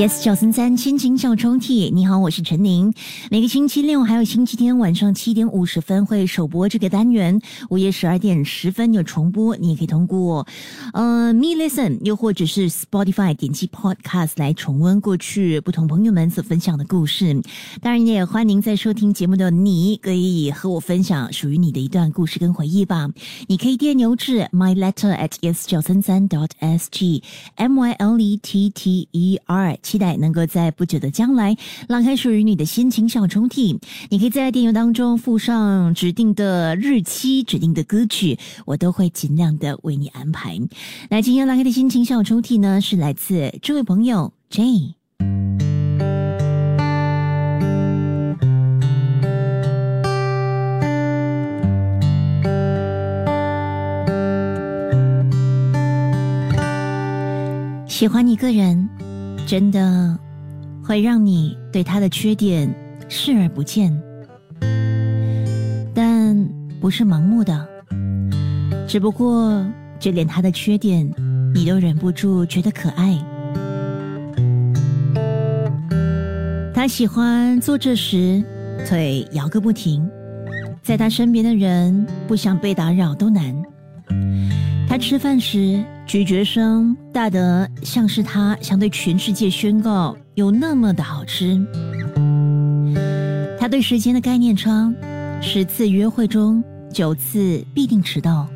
Yes，九三三心情小抽屉，你好，我是陈宁。每个星期六还有星期天晚上七点五十分会首播这个单元，午夜十二点十分有重播。你也可以通过呃 Me Listen，又或者是 Spotify 点击 Podcast 来重温过去不同朋友们所分享的故事。当然，也欢迎在收听节目的你，可以和我分享属于你的一段故事跟回忆吧。你可以电邮至 My Letter at yes 九三三 dot s g m y l e t t e r。期待能够在不久的将来拉开属于你的心情小抽屉。你可以在电邮当中附上指定的日期、指定的歌曲，我都会尽量的为你安排。那今天拉开的心情小抽屉呢，是来自这位朋友 J。喜欢一个人。真的会让你对他的缺点视而不见，但不是盲目的。只不过，就连他的缺点，你都忍不住觉得可爱。他喜欢坐这时腿摇个不停，在他身边的人不想被打扰都难。他吃饭时。咀嚼声大得像是他想对全世界宣告有那么的好吃。他对时间的概念差，十次约会中九次必定迟到。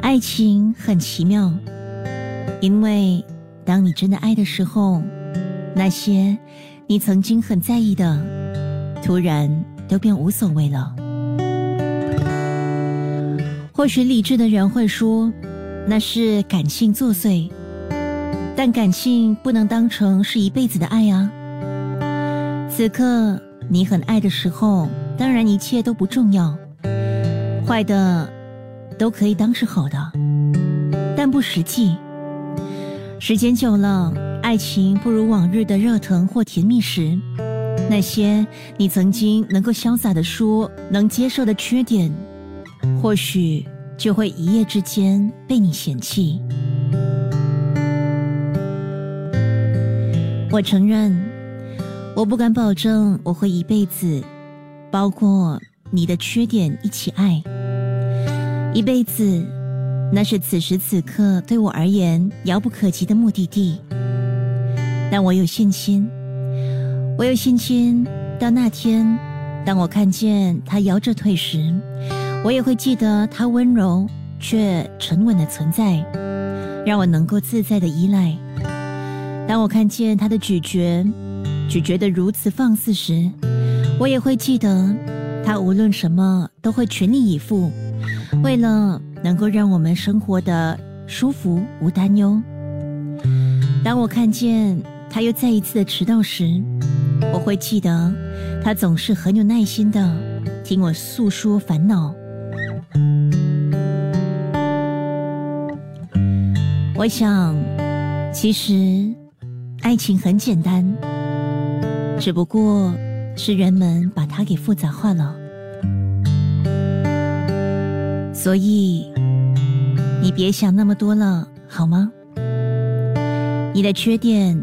爱情很奇妙，因为当你真的爱的时候，那些你曾经很在意的，突然都变无所谓了。或许理智的人会说，那是感性作祟，但感性不能当成是一辈子的爱啊。此刻你很爱的时候，当然一切都不重要，坏的都可以当是好的，但不实际。时间久了，爱情不如往日的热腾或甜蜜时，那些你曾经能够潇洒的说能接受的缺点。或许就会一夜之间被你嫌弃。我承认，我不敢保证我会一辈子，包括你的缺点一起爱。一辈子，那是此时此刻对我而言遥不可及的目的地。但我有信心，我有信心，到那天，当我看见他摇着腿时。我也会记得他温柔却沉稳的存在，让我能够自在的依赖。当我看见他的咀嚼，咀嚼的如此放肆时，我也会记得他无论什么都会全力以赴，为了能够让我们生活的舒服无担忧。当我看见他又再一次的迟到时，我会记得他总是很有耐心的听我诉说烦恼。我想，其实爱情很简单，只不过是人们把它给复杂化了。所以，你别想那么多了，好吗？你的缺点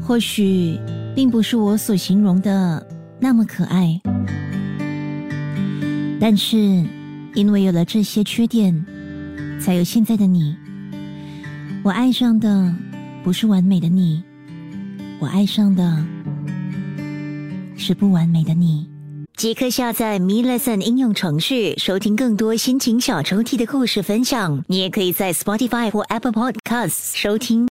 或许并不是我所形容的那么可爱，但是因为有了这些缺点，才有现在的你。我爱上的不是完美的你，我爱上的是不完美的你。即刻下载 Me Lesson 应用程序，收听更多心情小抽屉的故事分享。你也可以在 Spotify 或 Apple Podcasts 收听。